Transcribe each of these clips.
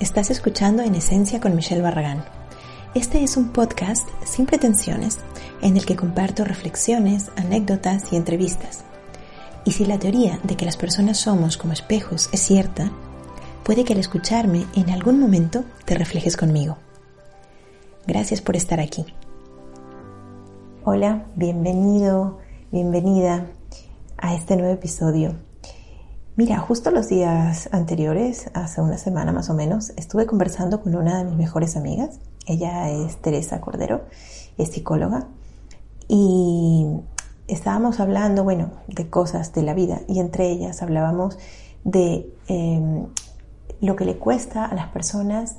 Estás escuchando En Esencia con Michelle Barragán. Este es un podcast sin pretensiones en el que comparto reflexiones, anécdotas y entrevistas. Y si la teoría de que las personas somos como espejos es cierta, puede que al escucharme en algún momento te reflejes conmigo. Gracias por estar aquí. Hola, bienvenido, bienvenida a este nuevo episodio Mira, justo los días anteriores, hace una semana más o menos, estuve conversando con una de mis mejores amigas. Ella es Teresa Cordero, es psicóloga. Y estábamos hablando, bueno, de cosas de la vida. Y entre ellas hablábamos de em, lo que le cuesta a las personas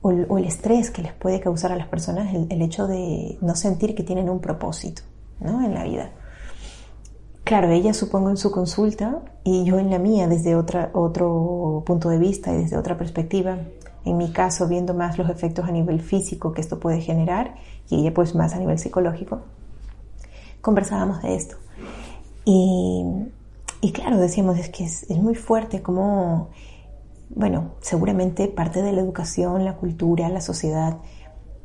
o, el estrés que les puede causar a las personas el, el hecho de no sentir que tienen un propósito ¿no? en la vida. Claro, ella supongo en su consulta y yo en la mía desde otra, otro punto de vista y desde otra perspectiva. En mi caso, viendo más los efectos a nivel físico que esto puede generar y ella pues más a nivel psicológico, conversábamos de esto. Y, claro, decíamos, es que es, es muy fuerte como, bueno, seguramente parte de la educación, la cultura, la sociedad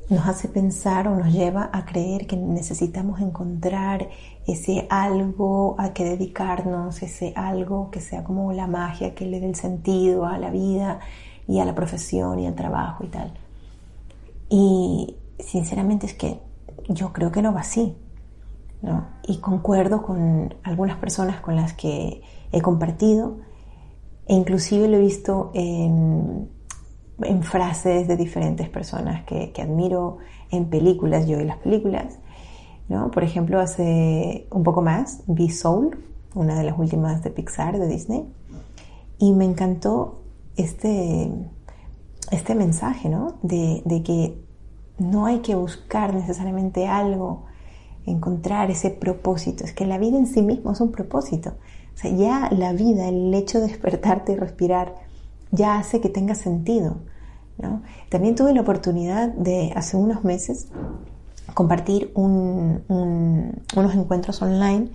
nos hace pensar o nos lleva a creer que necesitamos encontrar ese algo a que dedicarnos, ese algo que sea como la magia que le dé el sentido a la vida y a la profesión y al trabajo y tal. Y sinceramente es que yo creo que no va así. ¿no? Y concuerdo con algunas personas con las que he compartido e inclusive lo he visto en en frases de diferentes personas que, admiro en películas, yo y las películas. ¿no? Por ejemplo, hace un poco más vi Soul, una de las últimas de Pixar, de Disney, y me encantó este, este mensaje ¿no? de, de que no hay que buscar necesariamente algo, encontrar ese propósito, es que la vida en sí misma es un propósito. O sea, ya la vida, el hecho de despertarte y respirar, ya hace que tenga sentido. También tuve la oportunidad de, hace unos meses, compartir unos encuentros online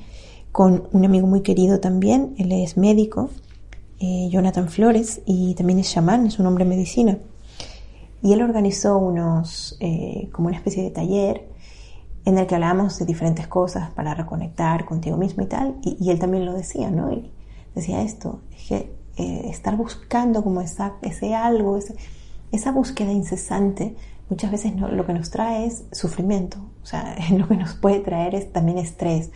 con un amigo muy querido también, él es médico, eh, Jonathan Flores, y también es chamán, es un hombre de medicina. Y él organizó unos, eh, como una especie de taller en el que hablábamos de diferentes cosas para reconectar contigo mismo y tal, y, él también lo decía, ¿no? Y decía esto, que eh, estar buscando como esa, ese algo, esa búsqueda incesante muchas veces lo que nos trae es sufrimiento, o sea, lo que nos puede traer es también estrés.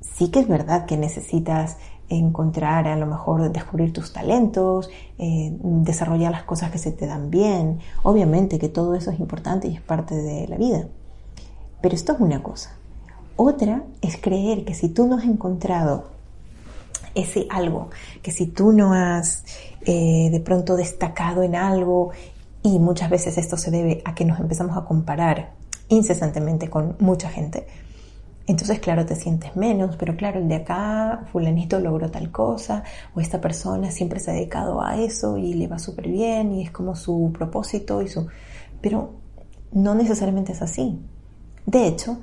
Sí que es verdad que necesitas encontrar, a lo mejor descubrir tus talentos, eh, desarrollar las cosas que se te dan bien. Obviamente que todo eso es importante y es parte de la vida. Pero esto es una cosa. Otra es creer que si tú no has encontrado ese algo, que si tú no has eh, de pronto destacado en algo, y muchas veces esto se debe a que nos empezamos a comparar incesantemente con mucha gente, entonces, claro, te sientes menos, pero claro, el de acá, fulanito logró tal cosa, o esta persona siempre se ha dedicado a eso y le va súper bien y es como su propósito y su... Pero no necesariamente es así. De hecho,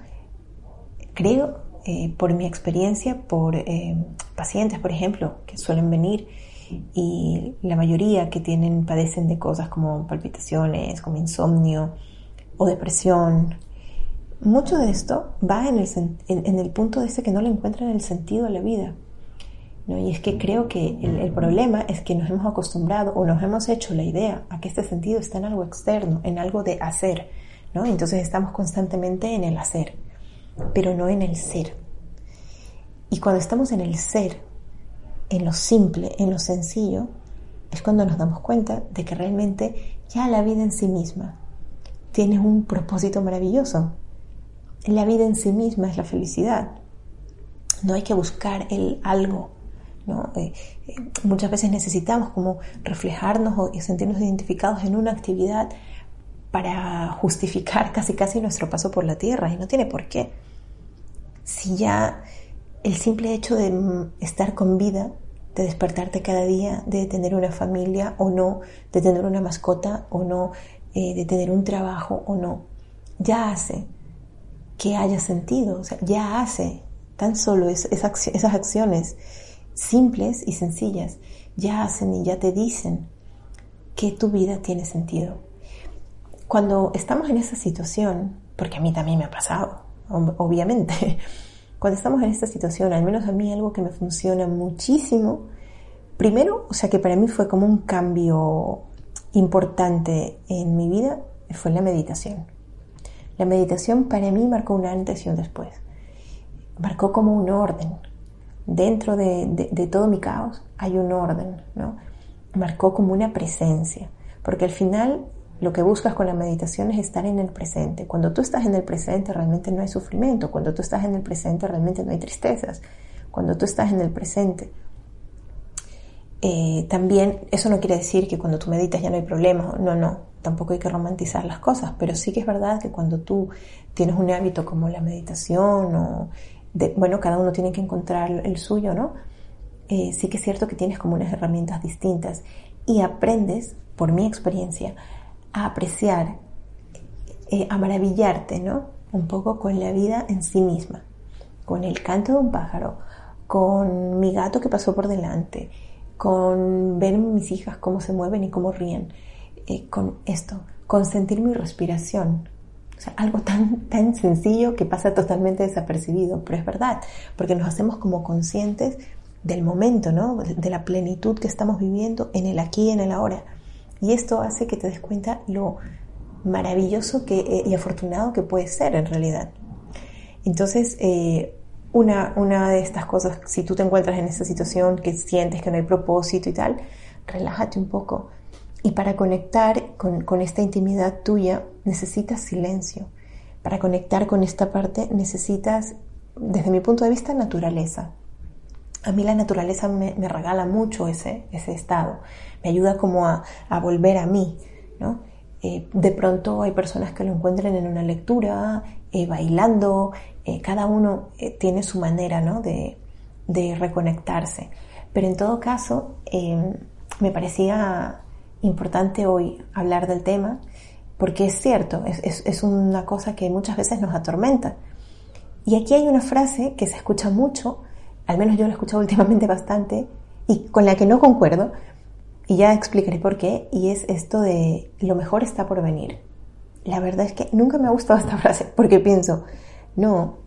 creo eh, por mi experiencia, por eh, pacientes, por ejemplo, que suelen venir y la mayoría que tienen, padecen de cosas como palpitaciones, como insomnio o depresión, mucho de esto va en el, punto de ese que no le encuentran el sentido a la vida. Y es que creo que el, problema es que nos hemos acostumbrado o nos hemos hecho la idea a que este sentido está en algo externo, en algo de hacer. ¿no? Entonces estamos constantemente en el hacer pero no en el ser. Y cuando estamos en el ser, en lo simple, en lo sencillo, es cuando nos damos cuenta de que realmente ya la vida en sí misma tiene un propósito maravilloso. La vida en sí misma es la felicidad. No hay que buscar el algo, ¿no? Eh, eh, muchas veces necesitamos como reflejarnos y sentirnos identificados en una actividad para justificar casi casi nuestro paso por la tierra y no tiene por qué. Si ya el simple hecho de estar con vida, de despertarte cada día, de tener una familia o no, de tener una mascota o no, eh, de tener un trabajo o no, ya hace que haya sentido, o sea, ya hace tan solo esas acciones simples y sencillas, ya hacen y ya te dicen que tu vida tiene sentido. Cuando estamos en esa situación, porque a mí también me ha pasado, obviamente, cuando estamos en esta situación, al menos a mí algo que me funciona muchísimo, primero, o sea que para mí fue como un cambio importante en mi vida, fue la meditación. La meditación para mí marcó un antes y un después. Marcó como un orden. Dentro de, de todo mi caos hay un orden, ¿no? Marcó como una presencia. Porque al final lo que buscas con la meditación es estar en el presente. Cuando tú estás en el presente realmente no hay sufrimiento. Cuando tú estás en el presente realmente no hay tristezas. Cuando tú estás en el presente. Eh, también eso no quiere decir que cuando tú meditas ya no hay problemas. No, no. Tampoco hay que romantizar las cosas. Pero sí que es verdad que cuando tú tienes un hábito como la meditación o... Bueno, cada uno tiene que encontrar el suyo, ¿no? Eh, sí que es cierto que tienes como unas herramientas distintas y aprendes, por mi experiencia, a apreciar, eh, a maravillarte, ¿no? Un poco con la vida en sí misma, con el canto de un pájaro, con mi gato que pasó por delante, con ver mis hijas cómo se mueven y cómo ríen, eh, con esto, con sentir mi respiración. O sea, algo tan, tan sencillo que pasa totalmente desapercibido, pero es verdad, porque nos hacemos como conscientes del momento, ¿no? De la plenitud que estamos viviendo en el aquí y en el ahora. Y esto hace que te des cuenta lo maravilloso que, eh, y afortunado que puede ser en realidad. Entonces, eh, una, una de estas cosas, si tú te encuentras en esta situación que sientes que no hay propósito y tal, relájate un poco. Y para conectar con, con esta intimidad tuya necesitas silencio. Para conectar con esta parte necesitas, desde mi punto de vista, naturaleza. A mí la naturaleza me, regala mucho ese, ese estado me ayuda como a, volver a mí, ¿no? Eh, de pronto hay personas que lo encuentran en una lectura, eh, bailando, eh, cada uno tiene su manera ¿no? de, reconectarse. Pero en todo caso, me parecía importante hoy hablar del tema porque es cierto, es, es, una cosa que muchas veces nos atormenta. Y aquí hay una frase que se escucha mucho, al menos yo la he escuchado últimamente bastante, y con la que no concuerdo, y ya explicaré por qué. Y es esto de lo mejor está por venir. La verdad es que nunca me ha gustado esta frase porque pienso, no,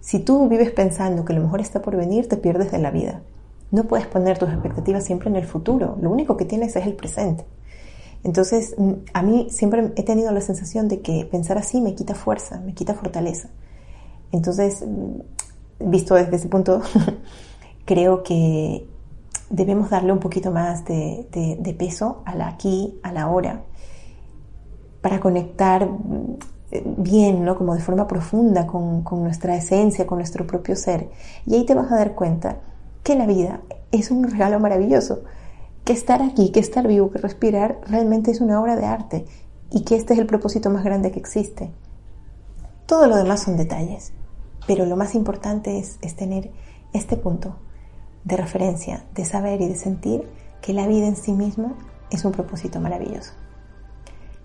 si tú vives pensando que lo mejor está por venir, te pierdes de la vida. No puedes poner tus expectativas siempre en el futuro. Lo único que tienes es el presente. Entonces, mm, a mí siempre he tenido la sensación de que pensar así me quita fuerza, me quita fortaleza. Entonces, mm, visto desde ese punto, creo que debemos darle un poquito más de, peso a la aquí, a la hora, para conectar eh, bien, ¿no? Como de forma profunda con, con, nuestra esencia, con nuestro propio ser. Y ahí te vas a dar cuenta que la vida es un regalo maravilloso, que estar aquí, que estar vivo, que respirar realmente es una obra de arte y que este es el propósito más grande que existe. Todo lo demás son detalles, pero lo más importante es, tener este punto, de referencia, de saber y de sentir que la vida en sí misma es un propósito maravilloso.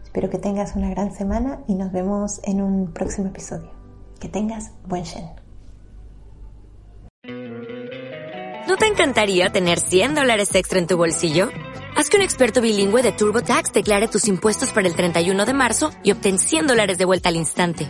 Espero que tengas una gran semana y nos vemos en un próximo episodio. Que tengas buen Shen. ¿No te encantaría tener 100 dólares extra en tu bolsillo? Haz que un experto bilingüe de TurboTax declare tus impuestos para el 31 de marzo y obtén 100 dólares de vuelta al instante.